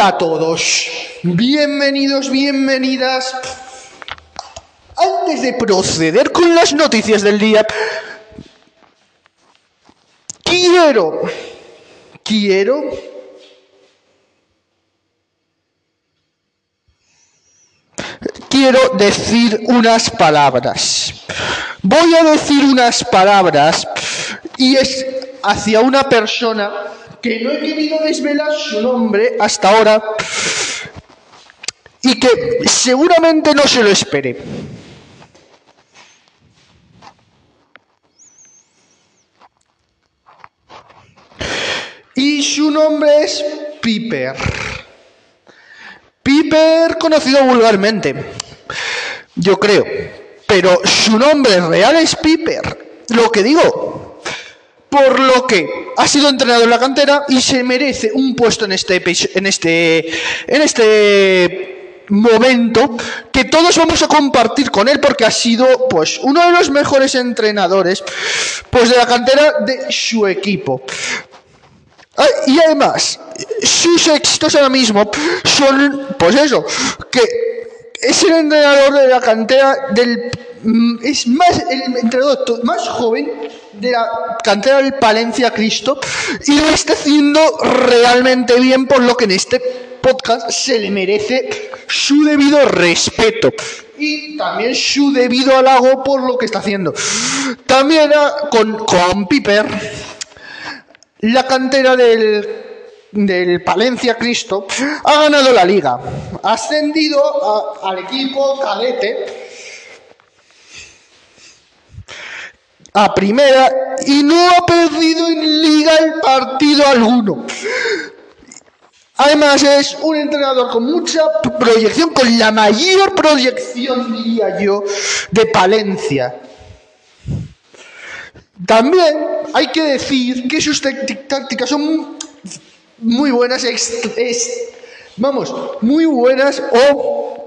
Hola a todos, bienvenidos, bienvenidas. Antes de proceder con las noticias del día, quiero, quiero quiero decir unas palabras. Voy a decir unas palabras y es hacia una persona que no he querido desvelar su nombre hasta ahora y que seguramente no se lo espere. Y su nombre es Piper. Piper conocido vulgarmente, yo creo. Pero su nombre real es Piper. Lo que digo, por lo que ha sido entrenado en la cantera y se merece un puesto en este en este en este momento que todos vamos a compartir con él porque ha sido pues uno de los mejores entrenadores pues de la cantera de su equipo. Y además, sus éxitos ahora mismo son, pues eso, que es el entrenador de la cantera del mm, es más el entrenador más joven de la cantera del Palencia Cristo y lo está haciendo realmente bien por lo que en este podcast se le merece su debido respeto y también su debido halago por lo que está haciendo. También ah, con, con Piper la cantera del, del Palencia Cristo ha ganado la liga, ha ascendido al equipo cadete a primera y no ha perdido en liga el partido alguno. Además es un entrenador con mucha proyección, con la mayor proyección, diría yo, de Palencia. También hay que decir que sus tácticas son muy buenas, vamos, muy buenas o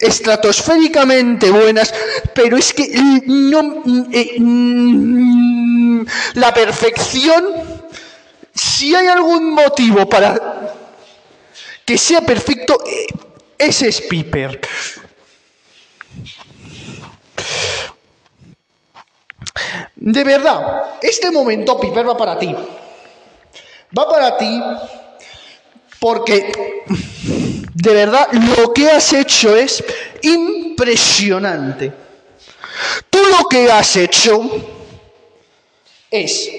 estratosféricamente buenas, pero es que no eh, mm, la perfección, si hay algún motivo para que sea perfecto, eh, ese es Piper. De verdad, este momento, Piper, va para ti. Va para ti porque de verdad lo que has hecho es impresionante. Tú lo que has hecho es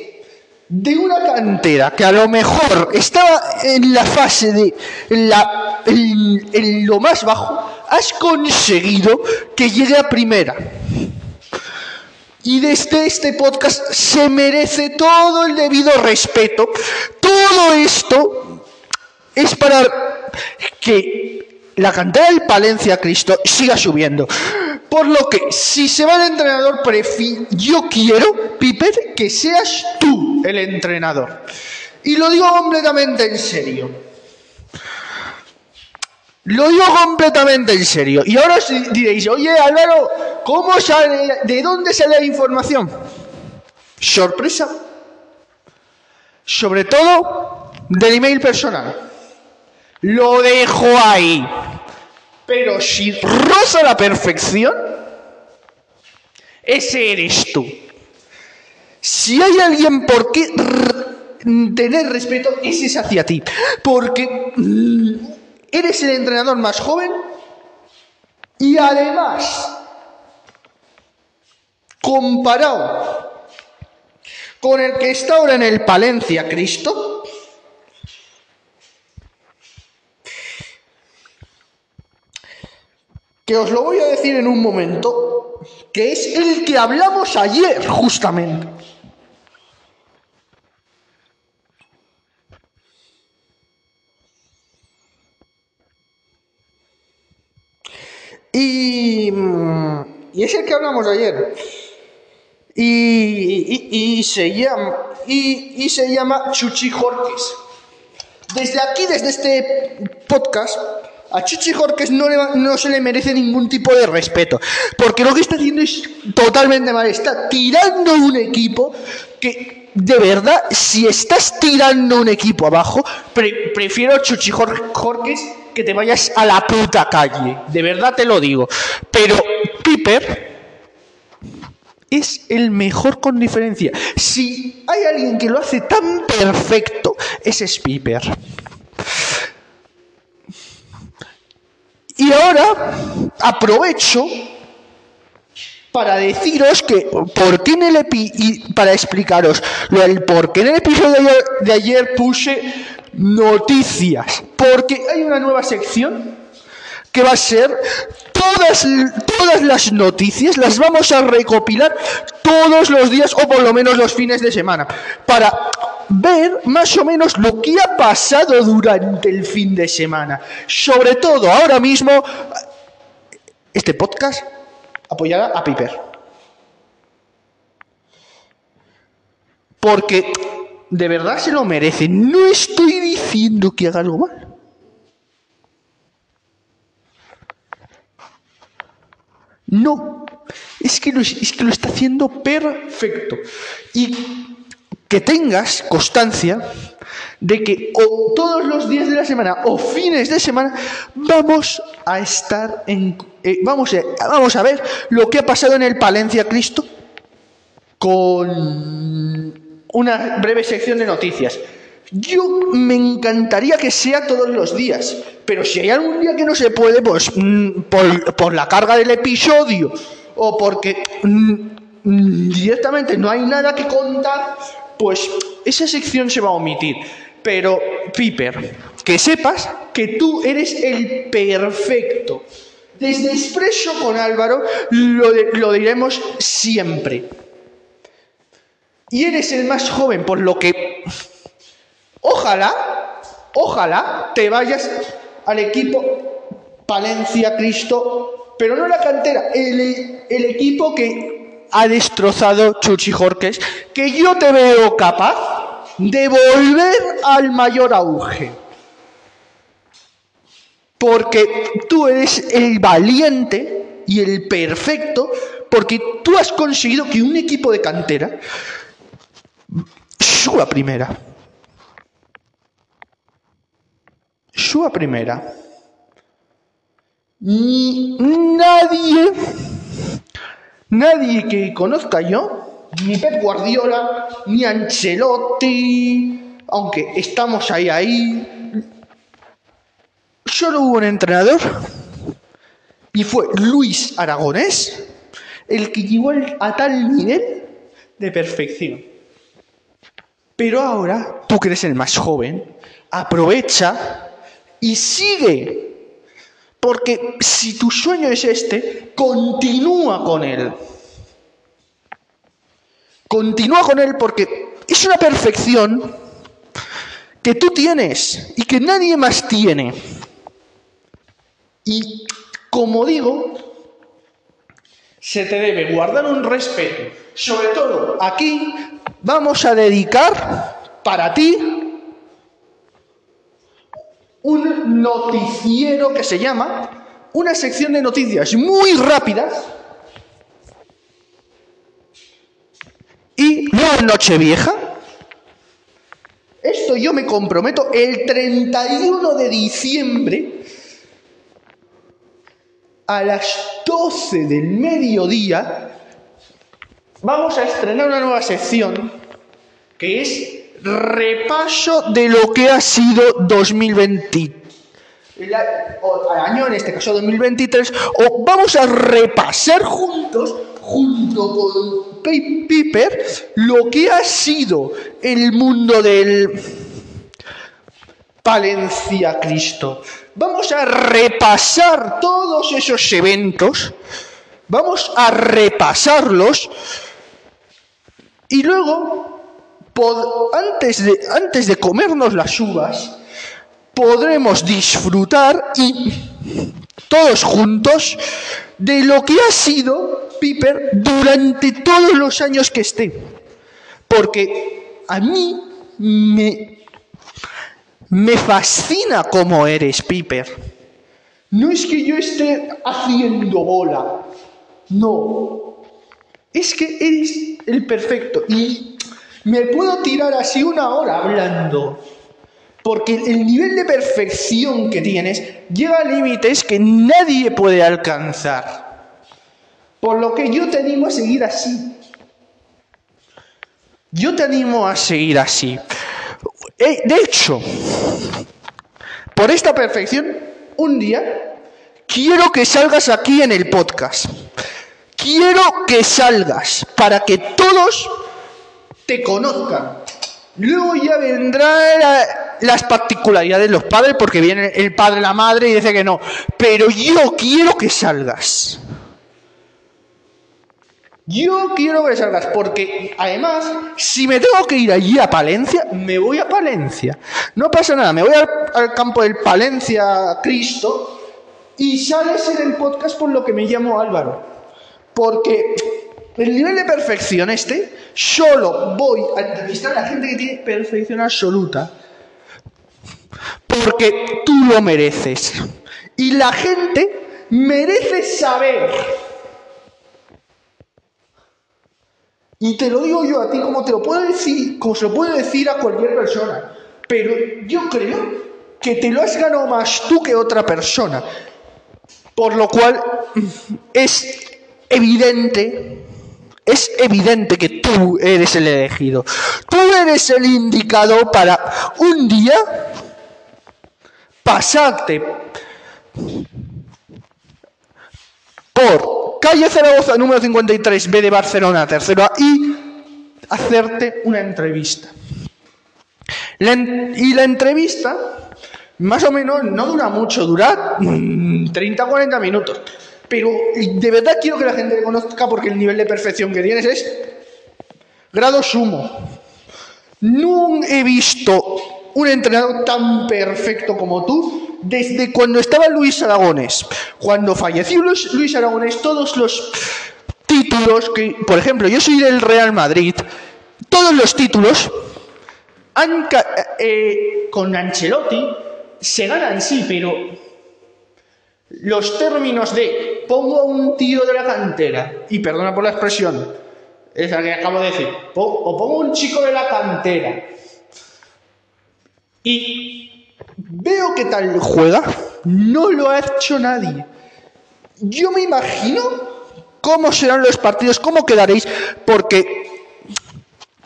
de una cantera que a lo mejor estaba en la fase de la, en lo más bajo, has conseguido que llegue a primera. Y desde este podcast se merece todo el debido respeto. Todo esto es para que la cantidad del Palencia Cristo siga subiendo. Por lo que, si se va el entrenador, yo quiero, Piper, que seas tú el entrenador. Y lo digo completamente en serio. Lo digo completamente en serio. Y ahora diréis, oye Álvaro, ¿cómo sale, de dónde sale la información? Sorpresa. Sobre todo del email personal. Lo dejo ahí. Pero si roza la perfección, ese eres tú. Si hay alguien por qué tener respeto, ese es hacia ti. Porque mm, eres el entrenador más joven y además, comparado con el que está ahora en el Palencia Cristo, que os lo voy a decir en un momento, que es el que hablamos ayer justamente. Y, mm, y es el que hablamos ayer. Y, se llama y, se llama Chuchi Jorques. Desde aquí, desde este podcast, a Chuchi Jorques no, se le merece ningún tipo de respeto, porque lo que está haciendo es totalmente mal. Está tirando un equipo que de verdad, si estás tirando un equipo abajo, prefiero Chuchi Jorques que te vayas a la puta calle. De verdad te lo digo. Pero Piper es el mejor con diferencia. Si hay alguien que lo hace tan perfecto, ese es Piper. Y ahora aprovecho para deciros que por qué en el epi para explicaros lo del por qué en el episodio de ayer, puse noticias porque hay una nueva sección que va a ser todas, todas las noticias las vamos a recopilar todos los días o por lo menos los fines de semana para ver más o menos lo que ha pasado durante el fin de semana. Sobre todo ahora mismo, este podcast apoyará a Piper. Porque de verdad se lo merece. No estoy diciendo que haga algo mal. No, es que, lo, es que lo está haciendo perfecto. Y que tengas constancia de que todos los días de la semana o fines de semana vamos a estar en... Eh, vamos, a, vamos a ver lo que ha pasado en el Palencia Cristo con una breve sección de noticias. Yo me encantaría que sea todos los días, pero si hay algún día que no se puede, pues mm, por, la carga del episodio o porque mm, mm, directamente no hay nada que contar, pues esa sección se va a omitir. Pero, Piper, que sepas que tú eres el perfecto. Desde Expreso con Álvaro lo, lo diremos siempre. Y eres el más joven, por lo que ojalá, ojalá te vayas al equipo Palencia Cristo, pero no la cantera, el, equipo que ha destrozado Chuchi Jorques, que yo te veo capaz de volver al mayor auge. Porque tú eres el valiente y el perfecto, porque tú has conseguido que un equipo de cantera suba primera. Suba primera. Ni nadie, nadie que conozca yo, ni Pep Guardiola, ni Ancelotti, aunque estamos ahí, ahí, solo hubo un entrenador y fue Luis Aragonés el que llegó a tal nivel de perfección. Pero ahora, tú que eres el más joven, aprovecha y sigue. Porque si tu sueño es este, continúa con él. Continúa con él porque es una perfección que tú tienes y que nadie más tiene. Y como digo, se te debe guardar un respeto. Sobre todo aquí vamos a dedicar para ti un noticiero que se llama una sección de noticias muy rápidas y no Nochevieja. Esto yo me comprometo el 31 de diciembre a las 12 del mediodía vamos a estrenar una nueva sección que es repaso de lo que ha sido 2020. El año, en este caso 2023, o vamos a repasar juntos, junto con Piper, lo que ha sido el mundo del Palencia Cristo. Vamos a repasar todos esos eventos, vamos a repasarlos y luego, antes, de, antes de comernos las uvas, podremos disfrutar y todos juntos de lo que ha sido Piper durante todos los años que esté. Porque a mí me, me fascina cómo eres, Piper. No es que yo esté haciendo bola. No, es que eres el perfecto. Y Me puedo tirar así una hora hablando. Porque el nivel de perfección que tienes llega a límites que nadie puede alcanzar. Por lo que yo te animo a seguir así. Yo te animo a seguir así. Eh, de hecho, por esta perfección, un día quiero que salgas aquí en el podcast. Quiero que salgas para que todos te conozcan. Luego ya vendrán las particularidades de los padres, porque viene el padre, la madre y dice que no. Pero yo quiero que salgas. Yo quiero que salgas, porque además, si me tengo que ir allí a Palencia, me voy a Palencia. No pasa nada, me voy al, al campo del Palencia Cristo y sales en el podcast por lo que me llamo Álvaro. Porque el nivel de perfección este, solo voy a entrevistar a la gente que tiene perfección absoluta. Porque tú lo mereces. Y la gente merece saber. Y te lo digo yo a ti como te lo puedo decir, como se lo puedo decir a cualquier persona. Pero yo creo que te lo has ganado más tú que otra persona. Por lo cual es evidente, es evidente que tú eres el elegido. Tú eres el indicado para un día pasarte por calle Zaragoza número 53 B de Barcelona, tercero A, y hacerte una entrevista. y la entrevista, más o menos, no dura mucho, dura 30 o 40 minutos. Pero de verdad quiero que la gente te conozca porque el nivel de perfección que tienes es grado sumo. No he visto un entrenador tan perfecto como tú desde cuando estaba Luis Aragones. Cuando falleció Luis Aragones, todos los títulos por ejemplo, yo soy del Real Madrid, todos los títulos eh, con Ancelotti se ganan, sí, pero los términos de pongo a un tío de la cantera, y perdona por la expresión, es la que acabo de decir, o pongo un chico de la cantera, y veo que tal juega, no lo ha hecho nadie. Yo me imagino cómo serán los partidos, cómo quedaréis, porque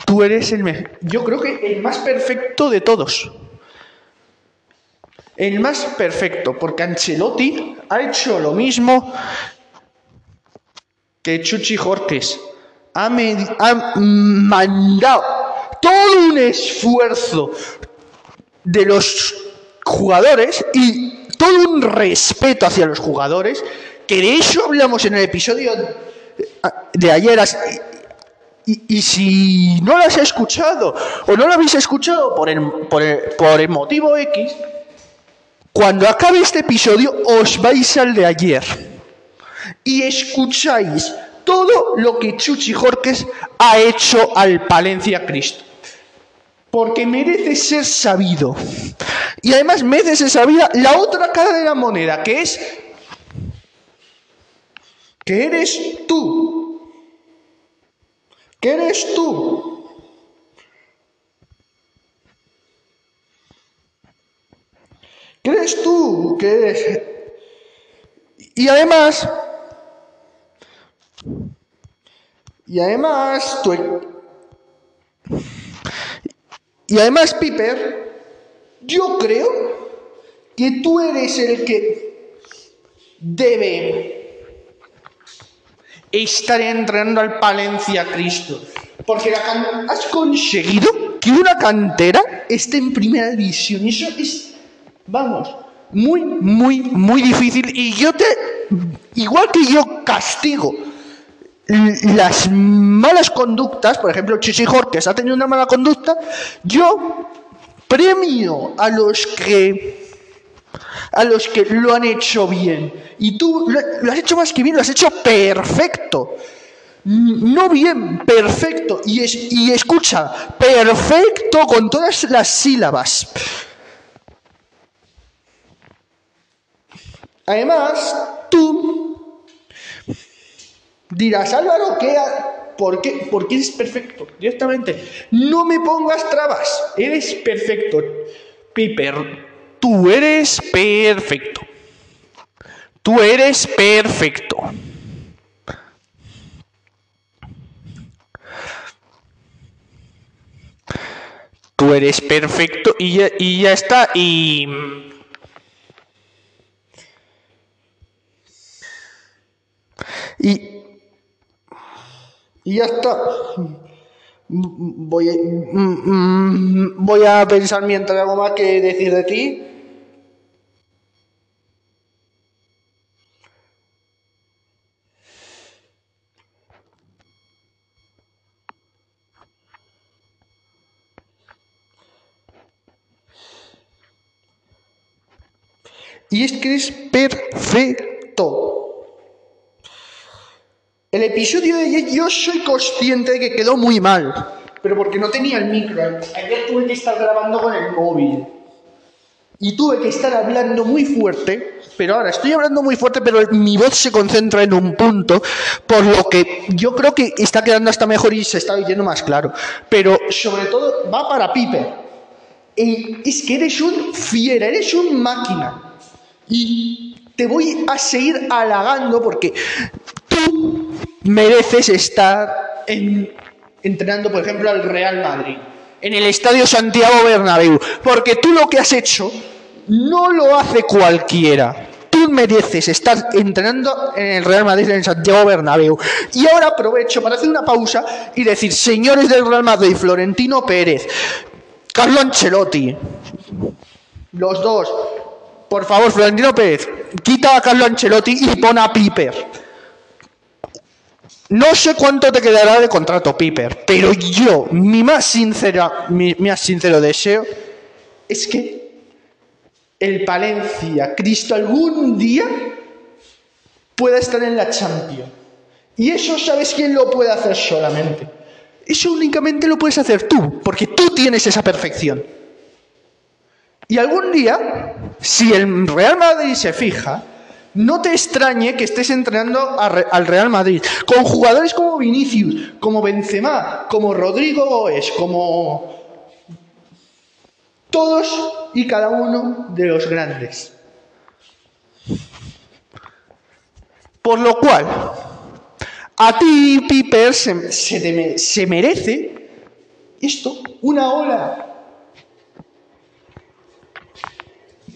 tú eres el mejor, yo creo que el más perfecto de todos. El más perfecto, porque Ancelotti ha hecho lo mismo que Chuchi Jorques. Ha, ha mandado todo un esfuerzo de los jugadores y todo un respeto hacia los jugadores, que de eso hablamos en el episodio de ayer. Y, si no lo has escuchado o no lo habéis escuchado por por por el motivo X, cuando acabe este episodio os vais al de ayer y escucháis todo lo que Chuchi Jorques ha hecho al Palencia Cristo. Porque merece ser sabido. Y además merece ser sabida la otra cara de la moneda, que es que eres tú. Que eres tú. ¿Crees tú que eres? Y además, y además, tú, y además, Piper, yo creo que tú eres el que debe estar entrenando al Palencia Cristo. Porque has conseguido que una cantera esté en primera división. Eso es Vamos, muy, muy, muy difícil. Y yo te, igual que yo castigo las malas conductas, por ejemplo, Chichi ha tenido una mala conducta, yo premio a los que a los que lo han hecho bien. Y tú lo, has hecho más que bien, lo has hecho perfecto. No bien, perfecto. Y, es, y escucha, perfecto con todas las sílabas. Además, tú dirás, Álvaro, ¿qué, ¿Por qué? Porque eres perfecto, directamente. No me pongas trabas, eres perfecto. Piper, tú eres perfecto. Tú eres perfecto. Tú eres perfecto y ya, y ya está. Y... Y... Ya está. Voy a, voy a pensar mientras algo más que decir de ti. Y es que es perfecto. El episodio de yo soy consciente de que quedó muy mal, pero porque no tenía el micro. Ayer tuve que estar grabando con el móvil. Y tuve que estar hablando muy fuerte, pero ahora estoy hablando muy fuerte, pero mi voz se concentra en un punto, por lo que yo creo que está quedando hasta mejor y se está oyendo más claro. Pero sobre todo va para Piper. es que eres un fiera, eres un máquina. Y te voy a seguir halagando porque mereces estar entrenando, por ejemplo, al Real Madrid, en el Estadio Santiago Bernabéu, porque tú lo que has hecho no lo hace cualquiera. Tú mereces estar entrenando en el Real Madrid en Santiago Bernabéu. Y ahora aprovecho para hacer una pausa y decir, señores del Real Madrid, Florentino Pérez, Carlo Ancelotti, los dos, por favor, Florentino Pérez, quita a Carlo Ancelotti y pon a Piper. No sé cuánto te quedará de contrato, Piper, pero yo, mi más, sincera, mi, más sincero deseo es que el Palencia, Cristo, algún día pueda estar en la Champions. Y eso sabes quién lo puede hacer solamente. Eso únicamente lo puedes hacer tú, porque tú tienes esa perfección. Y algún día, si el Real Madrid se fija, no te extrañe que estés entrenando al Real Madrid con jugadores como Vinicius, como Benzema, como Rodrigo Goes, como todos y cada uno de los grandes. Por lo cual, a ti, Piper, se, se merece esto, una ola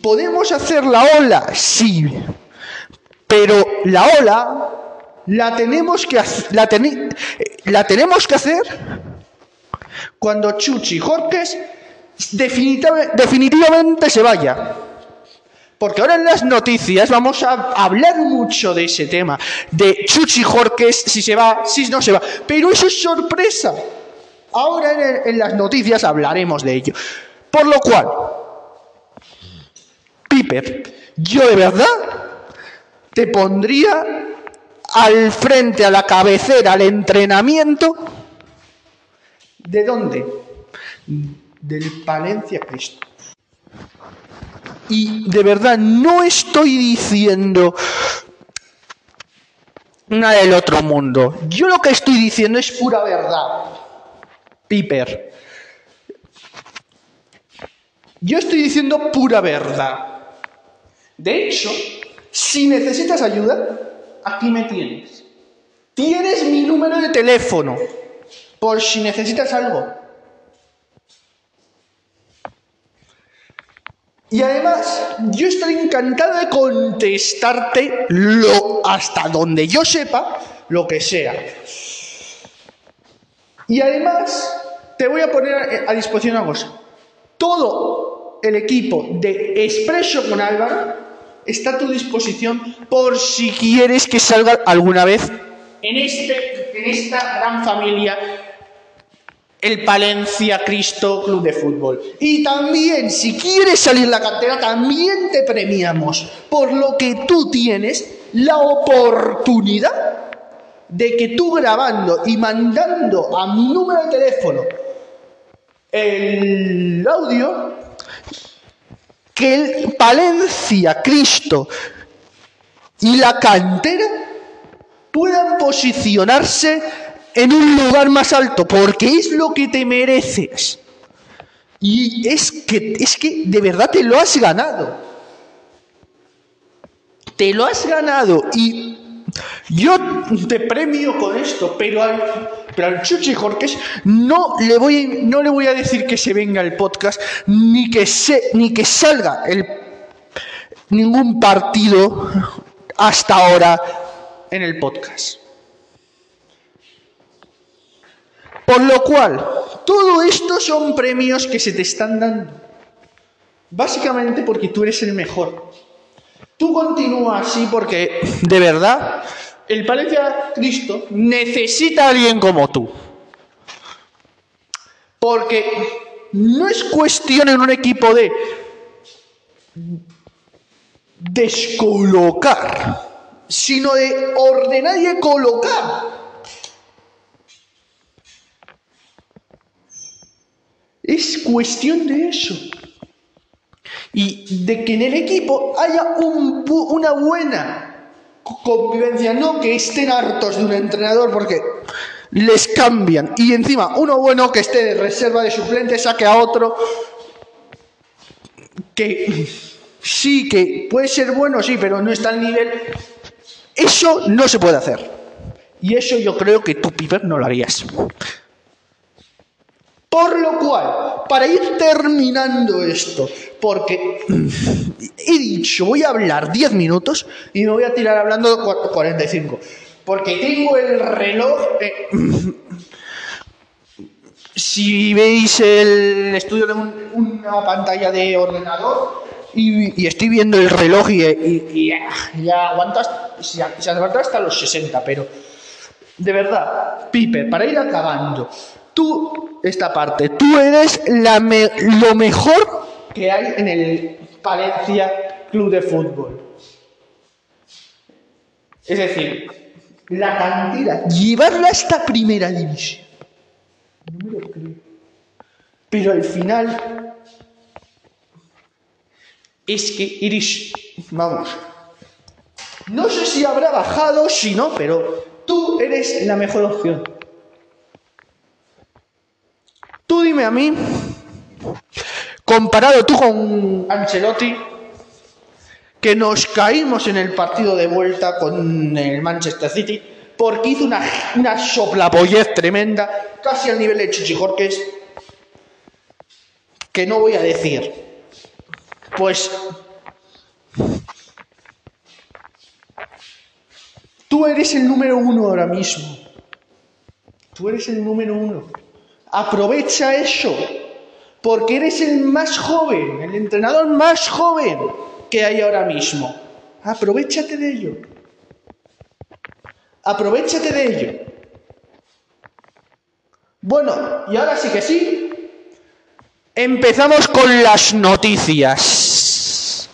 ¿Podemos hacer la ola? Sí. Pero la ola la tenemos que, la, la tenemos que hacer cuando Chuchi Jorques definitivamente se vaya. Porque ahora en las noticias vamos a hablar mucho de ese tema, de Chuchi Jorques, si se va, si no se va. Pero eso es sorpresa. Ahora en, en las noticias hablaremos de ello. Por lo cual, Piper, yo de verdad te pondría al frente, a la cabecera, al entrenamiento. ¿De dónde? Del Palencia Cristo. Y de verdad no estoy diciendo nada del otro mundo. Yo lo que estoy diciendo es pura verdad. Piper. Yo estoy diciendo pura verdad. De hecho, si necesitas ayuda, aquí me tienes. Tienes mi número de teléfono por si necesitas algo. Y además, yo estoy encantado de contestarte lo hasta donde yo sepa, lo que sea. Y además, te voy a poner a disposición una cosa. Todo el equipo de Expreso con Álvaro está a tu disposición por si quieres que salga alguna vez en, este, en esta gran familia el Palencia Cristo Club de Fútbol. Y también, si quieres salir la cantera, también te premiamos, por lo que tú tienes la oportunidad de que tú grabando y mandando a mi número de teléfono el audio, que el Palencia, Cristo y la cantera puedan posicionarse en un lugar más alto, porque es lo que te mereces. Y es que, es que de verdad te lo has ganado. Te lo has ganado. Y yo te premio con esto, pero al, pero al Chuchi Jorques no le, voy, no le voy a decir que se venga el podcast, ni que, se, ni que salga el, ningún partido hasta ahora en el podcast. Por lo cual, todo esto son premios que se te están dando. Básicamente porque tú eres el mejor. Tú continúas así porque, de verdad, el Palencia Cristo necesita a alguien como tú. Porque no es cuestión en un equipo de descolocar, sino de ordenar y colocar. Es cuestión de eso. Y de que en el equipo haya una buena convivencia, no que estén hartos de un entrenador porque les cambian. Y encima, uno bueno que esté de reserva de suplente saque a otro que sí, que puede ser bueno, sí, pero no está al nivel. Eso no se puede hacer. Y eso yo creo que tú, Piper, no lo harías. Por lo cual, para ir terminando esto, porque he dicho, voy a hablar 10 minutos y me voy a tirar hablando 45, porque tengo el reloj... Si veis el estudio de una pantalla de ordenador y, estoy viendo el reloj y, ya aguantas, se aguanta hasta los 60, pero de verdad, Piper, para ir acabando, tú, esta parte, tú eres lo mejor que hay en el Palencia Club de Fútbol. Es decir, la cantidad, llevarla hasta primera división. No me lo creo. Pero al final es que Iris, vamos, no sé si habrá bajado, si no, pero tú eres la mejor opción. Tú dime a mí, comparado tú con Ancelotti, que nos caímos en el partido de vuelta con el Manchester City, porque hizo una, una soplapollez tremenda, casi al nivel de Chichijorques, que no voy a decir. Pues tú eres el número uno ahora mismo. Tú eres el número uno. Aprovecha eso, porque eres el más joven, el entrenador más joven que hay ahora mismo. Aprovechate de ello. Aprovechate de ello. Bueno, y ahora sí que sí. Empezamos con las noticias.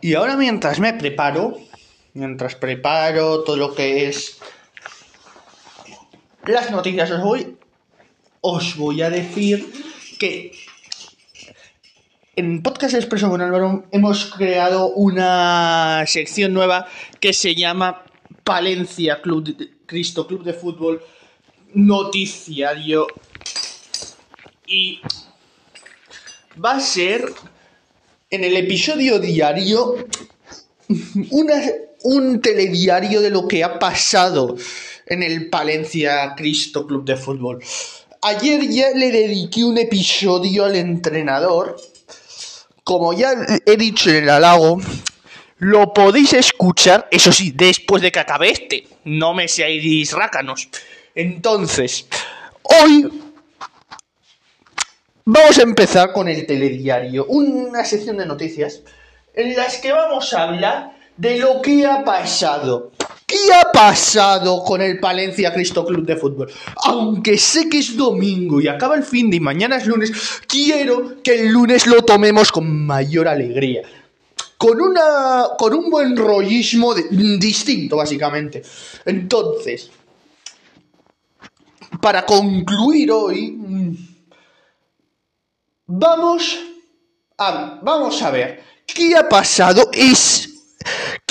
Y ahora mientras me preparo, mientras preparo todo lo que es las noticias, os voy os voy a decir que en Podcast Expreso con Álvaro hemos creado una sección nueva que se llama Palencia Club Cristo Club de Fútbol Noticiario y va a ser en el episodio diario un telediario de lo que ha pasado en el Palencia Cristo Club de Fútbol. Ayer ya le dediqué un episodio al entrenador. Como ya he dicho en el halago, lo podéis escuchar, eso sí, después de que acabe este. No me seáis rácanos. Entonces, hoy vamos a empezar con el telediario, una sección de noticias en las que vamos a hablar de lo que ha pasado ¿Qué ha pasado con el Palencia Cristo Club de Fútbol? Aunque sé que es domingo y acaba el fin de y mañana es lunes, quiero que el lunes lo tomemos con mayor alegría. Con, una, con un buen rollismo distinto, básicamente. Entonces, para concluir hoy, vamos a, vamos a ver qué ha pasado. Es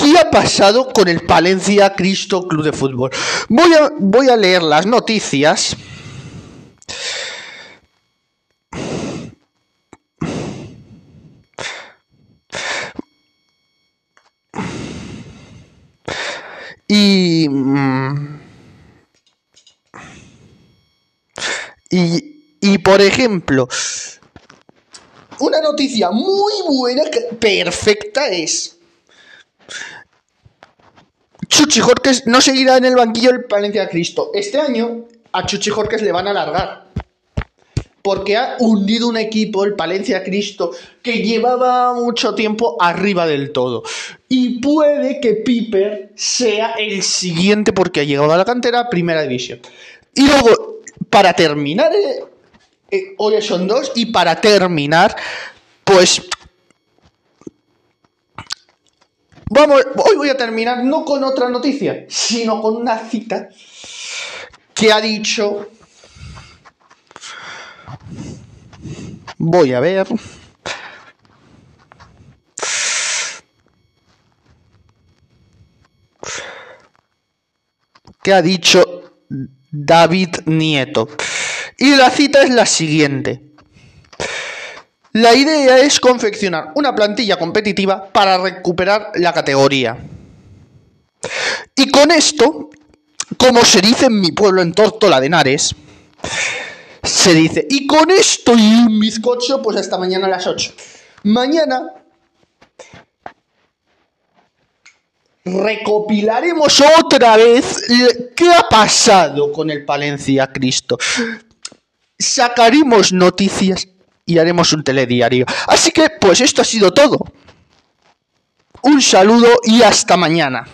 ¿Qué ha pasado con el Palencia Cristo Club de Fútbol? Voy a, voy a leer las noticias. Y, mm, y, y por ejemplo, una noticia muy buena, perfecta es... Chuchi Jorques no seguirá en el banquillo del Palencia Cristo. Este año a Chuchi Jorques le van a alargar. Porque ha hundido un equipo, el Palencia Cristo, que llevaba mucho tiempo arriba del todo. Y puede que Piper sea el siguiente porque ha llegado a la cantera Primera División. Y luego, para terminar, eh, eh, hoy son dos, y para terminar, pues Vamos, hoy voy a terminar no con otra noticia, sino con una cita que ha dicho. Voy a ver. que ha dicho David Nieto. Y la cita es la siguiente. La idea es confeccionar una plantilla competitiva para recuperar la categoría. Y con esto, como se dice en mi pueblo, en Tortola de Henares, se dice, y con esto y un bizcocho, pues hasta mañana a las 8. Mañana recopilaremos otra vez qué ha pasado con el Palencia Cristo. Sacaremos noticias y haremos un telediario. Así que, pues esto ha sido todo. Un saludo y hasta mañana.